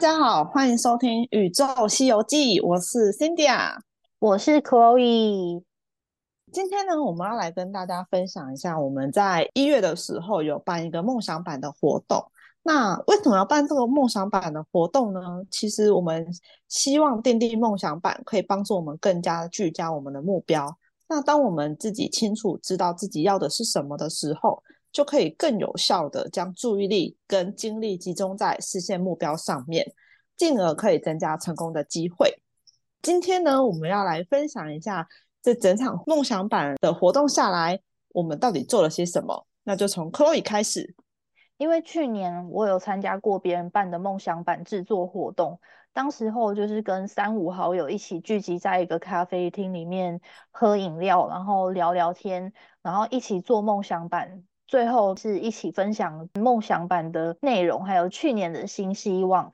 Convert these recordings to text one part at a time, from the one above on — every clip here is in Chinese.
家好，欢迎收听《宇宙西游记》，我是 Cindy 啊，我是 Chloe。今天呢，我们要来跟大家分享一下，我们在一月的时候有办一个梦想版的活动。那为什么要办这个梦想版的活动呢？其实我们希望奠定梦想版可以帮助我们更加聚焦我们的目标。那当我们自己清楚知道自己要的是什么的时候，就可以更有效的将注意力跟精力集中在实现目标上面，进而可以增加成功的机会。今天呢，我们要来分享一下这整场梦想版的活动下来，我们到底做了些什么？那就从 Chloe 开始。因为去年我有参加过别人办的梦想版制作活动，当时候就是跟三五好友一起聚集在一个咖啡厅里面喝饮料，然后聊聊天，然后一起做梦想版。最后是一起分享梦想版的内容，还有去年的新希望。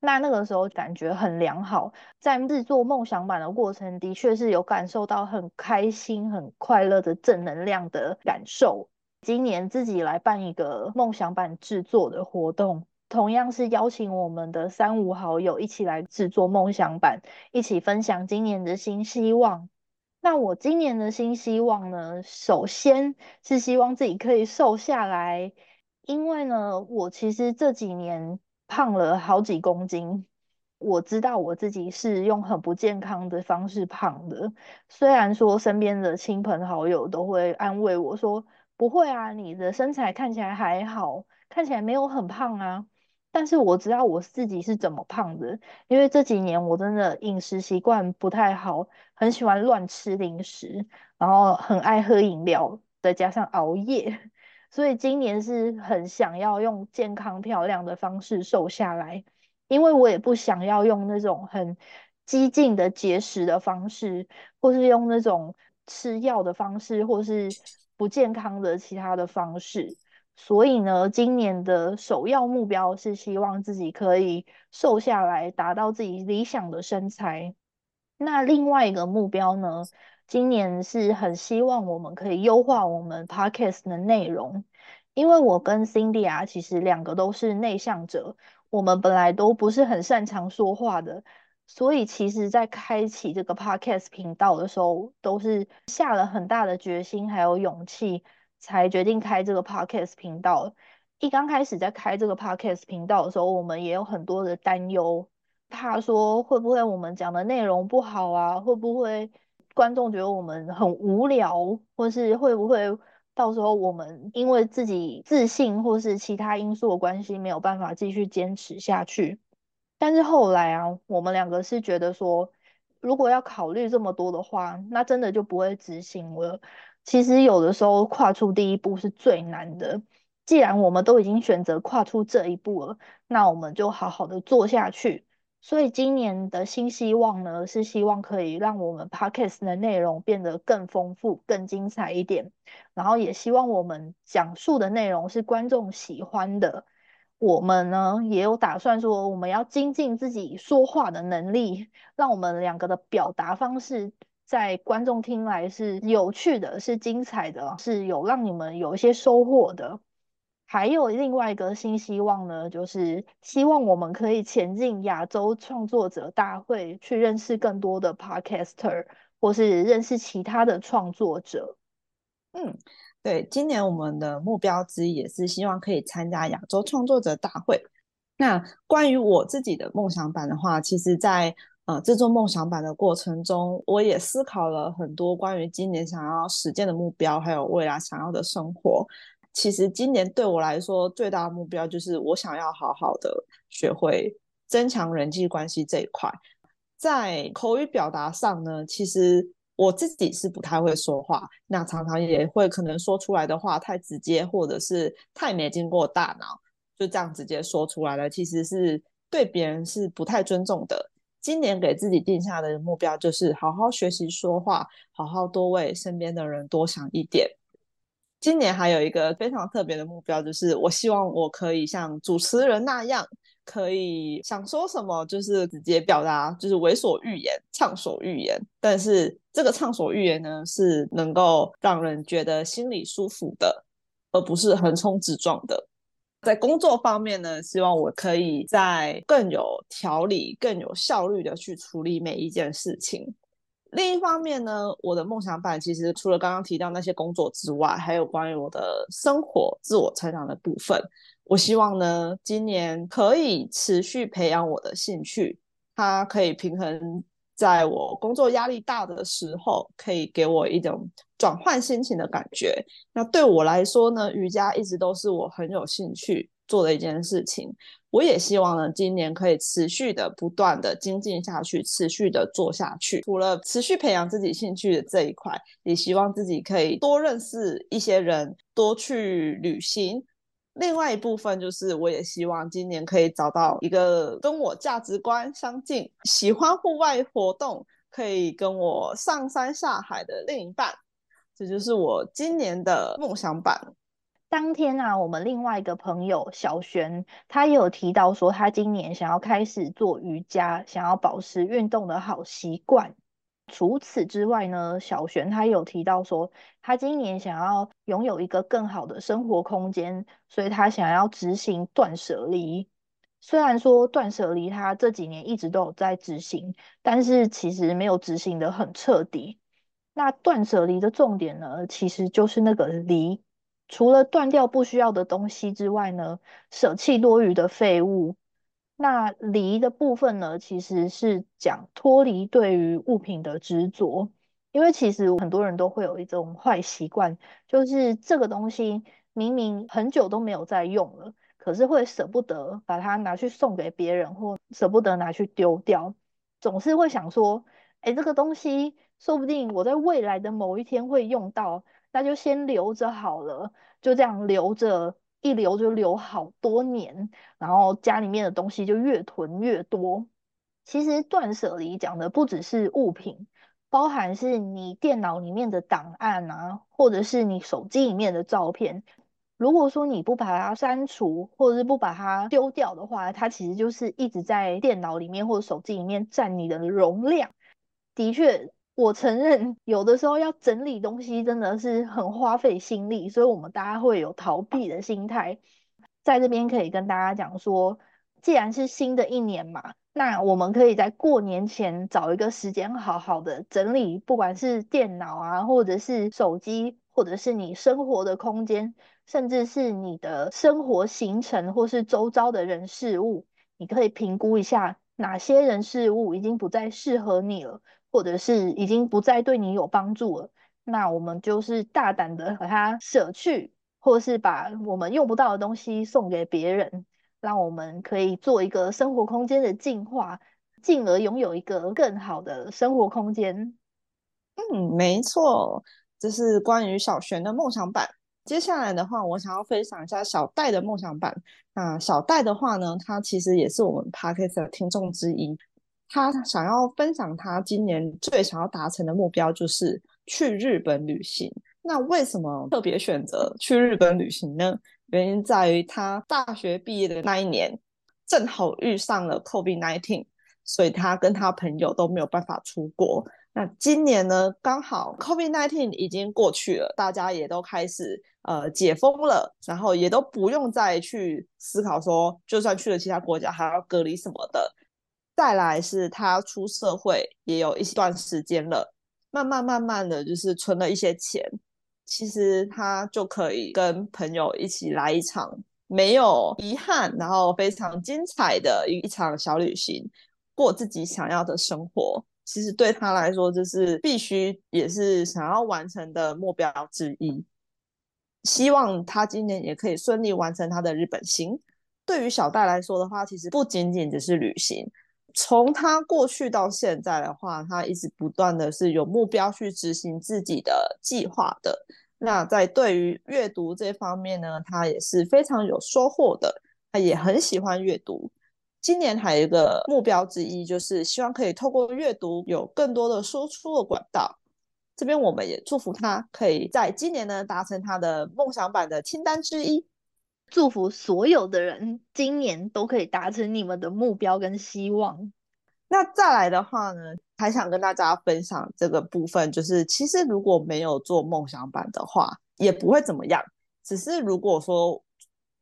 那那个时候感觉很良好，在制作梦想版的过程，的确是有感受到很开心、很快乐的正能量的感受。今年自己来办一个梦想版制作的活动，同样是邀请我们的三五好友一起来制作梦想版，一起分享今年的新希望。那我今年的新希望呢，首先是希望自己可以瘦下来，因为呢，我其实这几年胖了好几公斤，我知道我自己是用很不健康的方式胖的。虽然说身边的亲朋好友都会安慰我说，不会啊，你的身材看起来还好，看起来没有很胖啊。但是我知道我自己是怎么胖的，因为这几年我真的饮食习惯不太好，很喜欢乱吃零食，然后很爱喝饮料，再加上熬夜，所以今年是很想要用健康漂亮的方式瘦下来，因为我也不想要用那种很激进的节食的方式，或是用那种吃药的方式，或是不健康的其他的方式。所以呢，今年的首要目标是希望自己可以瘦下来，达到自己理想的身材。那另外一个目标呢，今年是很希望我们可以优化我们 podcast 的内容，因为我跟 Cindy 啊，其实两个都是内向者，我们本来都不是很擅长说话的，所以其实在开启这个 podcast 频道的时候，都是下了很大的决心还有勇气。才决定开这个 podcast 频道。一刚开始在开这个 podcast 频道的时候，我们也有很多的担忧，怕说会不会我们讲的内容不好啊？会不会观众觉得我们很无聊？或是会不会到时候我们因为自己自信或是其他因素的关系，没有办法继续坚持下去？但是后来啊，我们两个是觉得说，如果要考虑这么多的话，那真的就不会执行了。其实有的时候跨出第一步是最难的。既然我们都已经选择跨出这一步了，那我们就好好的做下去。所以今年的新希望呢，是希望可以让我们 podcast 的内容变得更丰富、更精彩一点。然后也希望我们讲述的内容是观众喜欢的。我们呢也有打算说，我们要精进自己说话的能力，让我们两个的表达方式。在观众听来是有趣的，是精彩的，是有让你们有一些收获的。还有另外一个新希望呢，就是希望我们可以前进亚洲创作者大会，去认识更多的 podcaster，或是认识其他的创作者。嗯，对，今年我们的目标之一也是希望可以参加亚洲创作者大会。那关于我自己的梦想版的话，其实，在呃，制作梦想版的过程中，我也思考了很多关于今年想要实践的目标，还有未来想要的生活。其实今年对我来说最大的目标就是我想要好好的学会增强人际关系这一块。在口语表达上呢，其实我自己是不太会说话，那常常也会可能说出来的话太直接，或者是太没经过大脑，就这样直接说出来了，其实是对别人是不太尊重的。今年给自己定下的目标就是好好学习说话，好好多为身边的人多想一点。今年还有一个非常特别的目标，就是我希望我可以像主持人那样，可以想说什么就是直接表达，就是为所欲言、畅所欲言。但是这个畅所欲言呢，是能够让人觉得心里舒服的，而不是横冲直撞的。在工作方面呢，希望我可以在更有条理、更有效率的去处理每一件事情。另一方面呢，我的梦想版其实除了刚刚提到那些工作之外，还有关于我的生活、自我成长的部分。我希望呢，今年可以持续培养我的兴趣，它可以平衡在我工作压力大的时候，可以给我一种转换心情的感觉。那对我来说呢，瑜伽一直都是我很有兴趣做的一件事情。我也希望呢，今年可以持续的、不断的精进下去，持续的做下去。除了持续培养自己兴趣的这一块，也希望自己可以多认识一些人，多去旅行。另外一部分就是，我也希望今年可以找到一个跟我价值观相近、喜欢户外活动、可以跟我上山下海的另一半。这就是我今年的梦想版。当天啊，我们另外一个朋友小璇，他也有提到说，他今年想要开始做瑜伽，想要保持运动的好习惯。除此之外呢，小璇他有提到说，他今年想要拥有一个更好的生活空间，所以他想要执行断舍离。虽然说断舍离他这几年一直都有在执行，但是其实没有执行的很彻底。那断舍离的重点呢，其实就是那个离。除了断掉不需要的东西之外呢，舍弃多余的废物。那离的部分呢，其实是讲脱离对于物品的执着。因为其实很多人都会有一种坏习惯，就是这个东西明明很久都没有在用了，可是会舍不得把它拿去送给别人，或舍不得拿去丢掉，总是会想说，哎，这个东西说不定我在未来的某一天会用到。那就先留着好了，就这样留着，一留就留好多年，然后家里面的东西就越囤越多。其实断舍离讲的不只是物品，包含是你电脑里面的档案啊，或者是你手机里面的照片。如果说你不把它删除，或者是不把它丢掉的话，它其实就是一直在电脑里面或者手机里面占你的容量。的确。我承认，有的时候要整理东西真的是很花费心力，所以我们大家会有逃避的心态。在这边可以跟大家讲说，既然是新的一年嘛，那我们可以在过年前找一个时间，好好的整理，不管是电脑啊，或者是手机，或者是你生活的空间，甚至是你的生活行程，或是周遭的人事物，你可以评估一下哪些人事物已经不再适合你了。或者是已经不再对你有帮助了，那我们就是大胆的把它舍去，或是把我们用不到的东西送给别人，让我们可以做一个生活空间的进化，进而拥有一个更好的生活空间。嗯，没错，这是关于小璇的梦想版。接下来的话，我想要分享一下小戴的梦想版。那小戴的话呢，他其实也是我们 podcast 的听众之一。他想要分享他今年最想要达成的目标，就是去日本旅行。那为什么特别选择去日本旅行呢？原因在于他大学毕业的那一年，正好遇上了 COVID-19，所以他跟他朋友都没有办法出国。那今年呢，刚好 COVID-19 已经过去了，大家也都开始呃解封了，然后也都不用再去思考说，就算去了其他国家还要隔离什么的。再来是他出社会也有一段时间了，慢慢慢慢的就是存了一些钱，其实他就可以跟朋友一起来一场没有遗憾，然后非常精彩的一一场小旅行，过自己想要的生活。其实对他来说，这是必须也是想要完成的目标之一。希望他今年也可以顺利完成他的日本行。对于小戴来说的话，其实不仅仅只是旅行。从他过去到现在的话，他一直不断的是有目标去执行自己的计划的。那在对于阅读这方面呢，他也是非常有收获的。他也很喜欢阅读。今年还有一个目标之一，就是希望可以透过阅读有更多的输出的管道。这边我们也祝福他可以在今年呢达成他的梦想版的清单之一。祝福所有的人今年都可以达成你们的目标跟希望。那再来的话呢，还想跟大家分享这个部分，就是其实如果没有做梦想版的话，也不会怎么样。只是如果说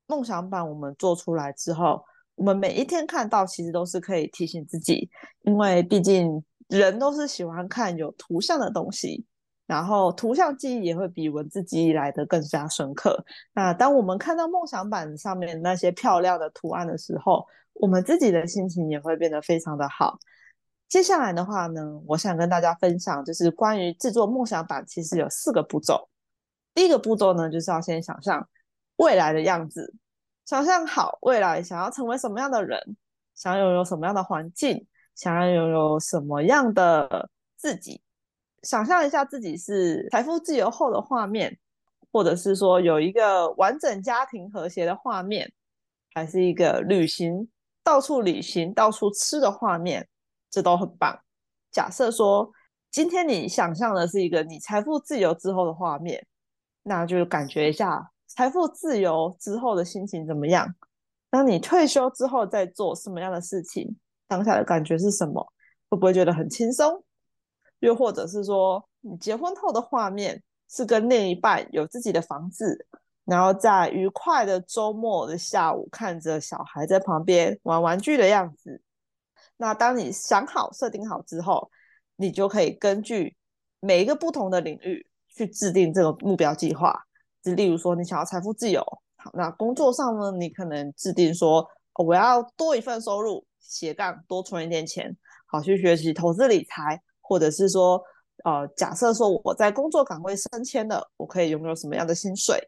梦想版我们做出来之后，我们每一天看到，其实都是可以提醒自己，因为毕竟人都是喜欢看有图像的东西。然后图像记忆也会比文字记忆来的更加深刻。那当我们看到梦想版上面那些漂亮的图案的时候，我们自己的心情也会变得非常的好。接下来的话呢，我想跟大家分享，就是关于制作梦想版，其实有四个步骤。第一个步骤呢，就是要先想象未来的样子，想象好未来想要成为什么样的人，想要拥有什么样的环境，想要拥有什么样的自己。想象一下自己是财富自由后的画面，或者是说有一个完整家庭和谐的画面，还是一个旅行到处旅行到处吃的画面，这都很棒。假设说今天你想象的是一个你财富自由之后的画面，那就感觉一下财富自由之后的心情怎么样？当你退休之后在做什么样的事情，当下的感觉是什么？会不会觉得很轻松？又或者是说，你结婚后的画面是跟另一半有自己的房子，然后在愉快的周末的下午，看着小孩在旁边玩玩具的样子。那当你想好、设定好之后，你就可以根据每一个不同的领域去制定这个目标计划。就例如说，你想要财富自由，好，那工作上呢，你可能制定说，我要多一份收入，斜杠多存一点钱，好去学习投资理财。或者是说，呃，假设说我在工作岗位升迁了，我可以拥有什么样的薪水？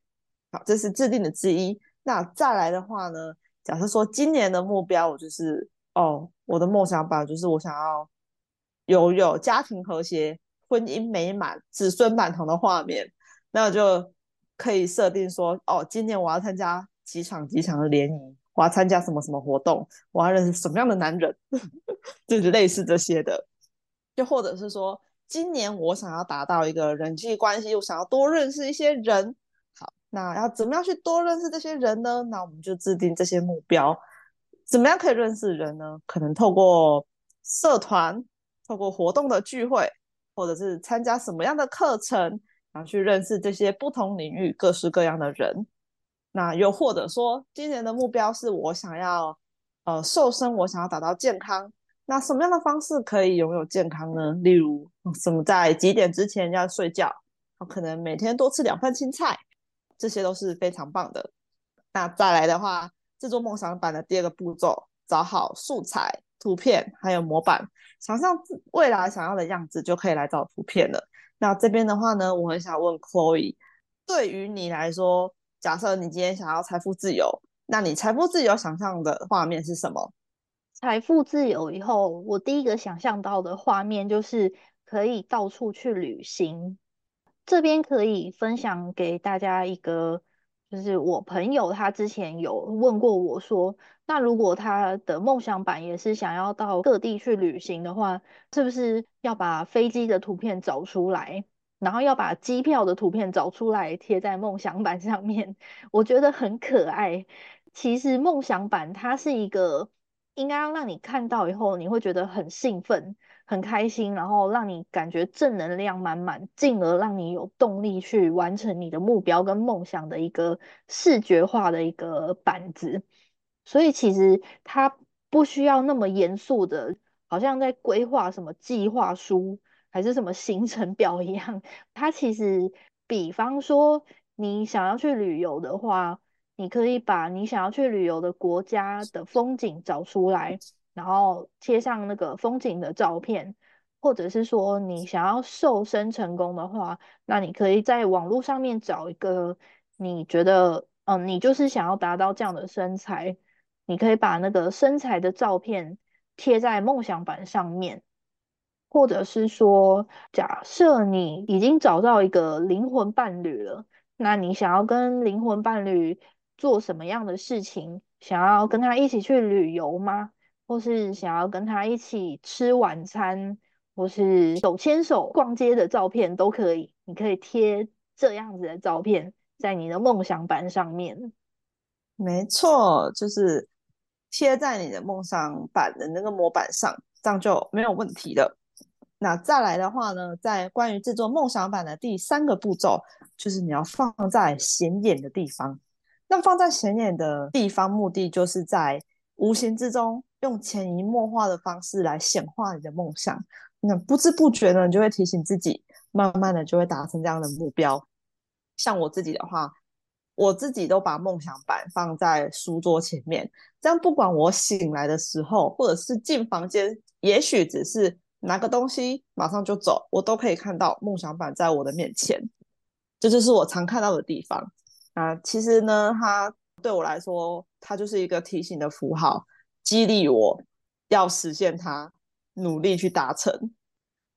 好，这是制定的之一。那再来的话呢，假设说今年的目标，我就是哦，我的梦想版就是我想要拥有家庭和谐、婚姻美满、子孙满堂的画面，那就可以设定说，哦，今年我要参加几场几场的联谊，我要参加什么什么活动，我要认识什么样的男人，就是类似这些的。又或者是说，今年我想要达到一个人际关系，我想要多认识一些人。好，那要怎么样去多认识这些人呢？那我们就制定这些目标。怎么样可以认识人呢？可能透过社团，透过活动的聚会，或者是参加什么样的课程，然后去认识这些不同领域各式各样的人。那又或者说，今年的目标是我想要呃瘦身，我想要达到健康。那什么样的方式可以拥有健康呢？例如，什么在几点之前要睡觉？可能每天多吃两份青菜，这些都是非常棒的。那再来的话，制作梦想版的第二个步骤，找好素材、图片还有模板，想象未来想要的样子，就可以来找图片了。那这边的话呢，我很想问 Chloe，对于你来说，假设你今天想要财富自由，那你财富自由想象的画面是什么？财富自由以后，我第一个想象到的画面就是可以到处去旅行。这边可以分享给大家一个，就是我朋友他之前有问过我说，那如果他的梦想版也是想要到各地去旅行的话，是不是要把飞机的图片找出来，然后要把机票的图片找出来贴在梦想版上面？我觉得很可爱。其实梦想版它是一个。应该要让你看到以后，你会觉得很兴奋、很开心，然后让你感觉正能量满满，进而让你有动力去完成你的目标跟梦想的一个视觉化的一个板子。所以其实它不需要那么严肃的，好像在规划什么计划书还是什么行程表一样。它其实，比方说你想要去旅游的话。你可以把你想要去旅游的国家的风景找出来，然后贴上那个风景的照片，或者是说你想要瘦身成功的话，那你可以在网络上面找一个你觉得，嗯，你就是想要达到这样的身材，你可以把那个身材的照片贴在梦想板上面，或者是说，假设你已经找到一个灵魂伴侣了，那你想要跟灵魂伴侣。做什么样的事情？想要跟他一起去旅游吗？或是想要跟他一起吃晚餐，或是手牵手逛街的照片都可以。你可以贴这样子的照片在你的梦想板上面。没错，就是贴在你的梦想板的那个模板上，这样就没有问题了。那再来的话呢，在关于制作梦想板的第三个步骤，就是你要放在显眼的地方。那放在显眼的地方，目的就是在无形之中用潜移默化的方式来显化你的梦想。那不知不觉呢，你就会提醒自己，慢慢的就会达成这样的目标。像我自己的话，我自己都把梦想板放在书桌前面，这样不管我醒来的时候，或者是进房间，也许只是拿个东西马上就走，我都可以看到梦想板在我的面前。这就是我常看到的地方啊。其实呢，它对我来说，它就是一个提醒的符号，激励我要实现它，努力去达成。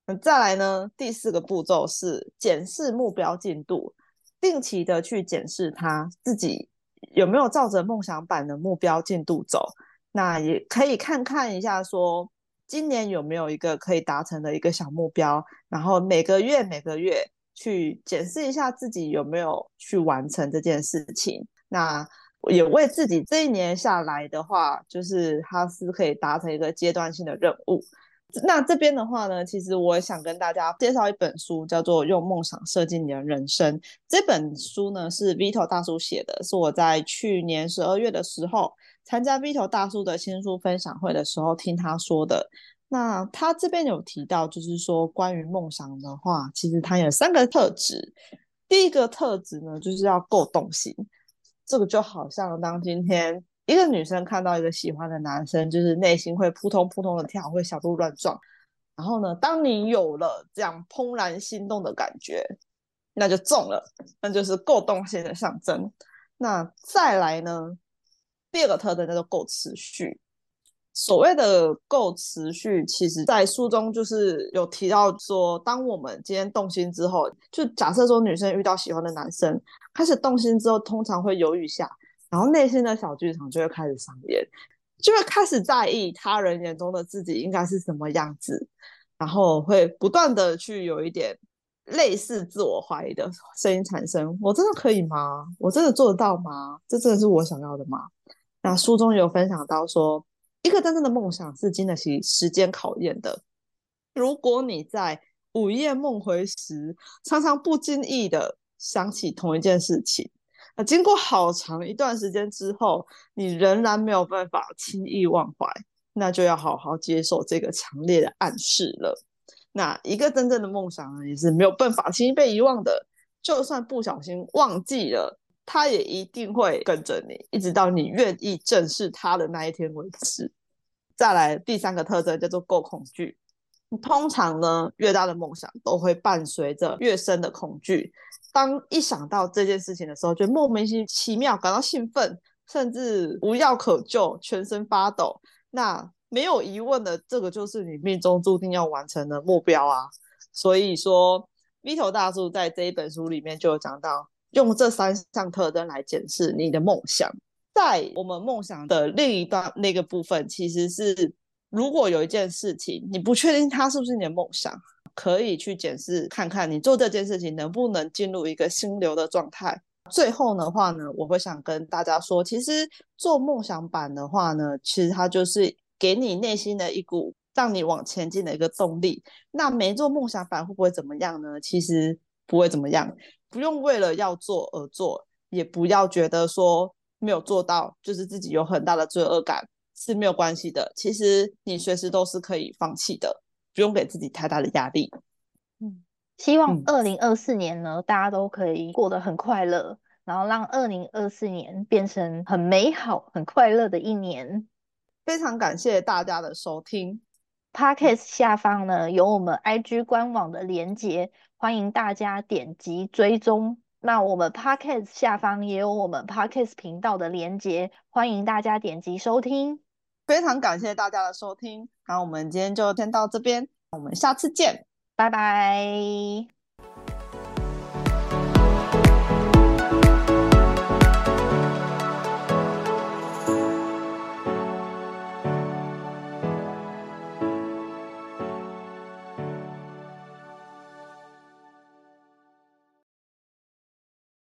那再来呢，第四个步骤是检视目标进度，定期的去检视他自己有没有照着梦想版的目标进度走。那也可以看看一下，说今年有没有一个可以达成的一个小目标，然后每个月每个月。去检视一下自己有没有去完成这件事情，那也为自己这一年下来的话，就是它是可以达成一个阶段性的任务。那这边的话呢，其实我想跟大家介绍一本书，叫做《用梦想设计你的人生》。这本书呢是 Vito 大叔写的，是我在去年十二月的时候参加 Vito 大叔的新书分享会的时候听他说的。那他这边有提到，就是说关于梦想的话，其实它有三个特质。第一个特质呢，就是要够动心。这个就好像当今天一个女生看到一个喜欢的男生，就是内心会扑通扑通的跳，会小鹿乱撞。然后呢，当你有了这样怦然心动的感觉，那就中了，那就是够动心的象征。那再来呢，第二个特征叫做够持续。所谓的够持续，其实在书中就是有提到说，当我们今天动心之后，就假设说女生遇到喜欢的男生，开始动心之后，通常会犹豫下，然后内心的小剧场就会开始上演，就会开始在意他人眼中的自己应该是什么样子，然后会不断的去有一点类似自我怀疑的声音产生：我真的可以吗？我真的做得到吗？这真的是我想要的吗？那书中有分享到说。一个真正的梦想是经得起时间考验的。如果你在午夜梦回时，常常不经意的想起同一件事情，那经过好长一段时间之后，你仍然没有办法轻易忘怀，那就要好好接受这个强烈的暗示了。那一个真正的梦想呢，也是没有办法轻易被遗忘的。就算不小心忘记了。他也一定会跟着你，一直到你愿意正视他的那一天为止。再来第三个特征叫做够恐惧。通常呢，越大的梦想都会伴随着越深的恐惧。当一想到这件事情的时候，就莫名其妙感到兴奋，甚至无药可救，全身发抖。那没有疑问的，这个就是你命中注定要完成的目标啊。所以说，Vito 大叔在这一本书里面就有讲到。用这三项特征来检视你的梦想，在我们梦想的另一端那个部分，其实是如果有一件事情你不确定它是不是你的梦想，可以去检视看看你做这件事情能不能进入一个心流的状态。最后的话呢，我会想跟大家说，其实做梦想版的话呢，其实它就是给你内心的一股让你往前进的一个动力。那没做梦想版会不会怎么样呢？其实不会怎么样。不用为了要做而做，也不要觉得说没有做到就是自己有很大的罪恶感是没有关系的。其实你随时都是可以放弃的，不用给自己太大的压力。嗯，希望二零二四年呢，大家都可以过得很快乐，然后让二零二四年变成很美好、很快乐的一年。非常感谢大家的收听。Podcast 下方呢有我们 IG 官网的连接，欢迎大家点击追踪。那我们 Podcast 下方也有我们 Podcast 频道的连接，欢迎大家点击收听。非常感谢大家的收听，那我们今天就先到这边，我们下次见，拜拜。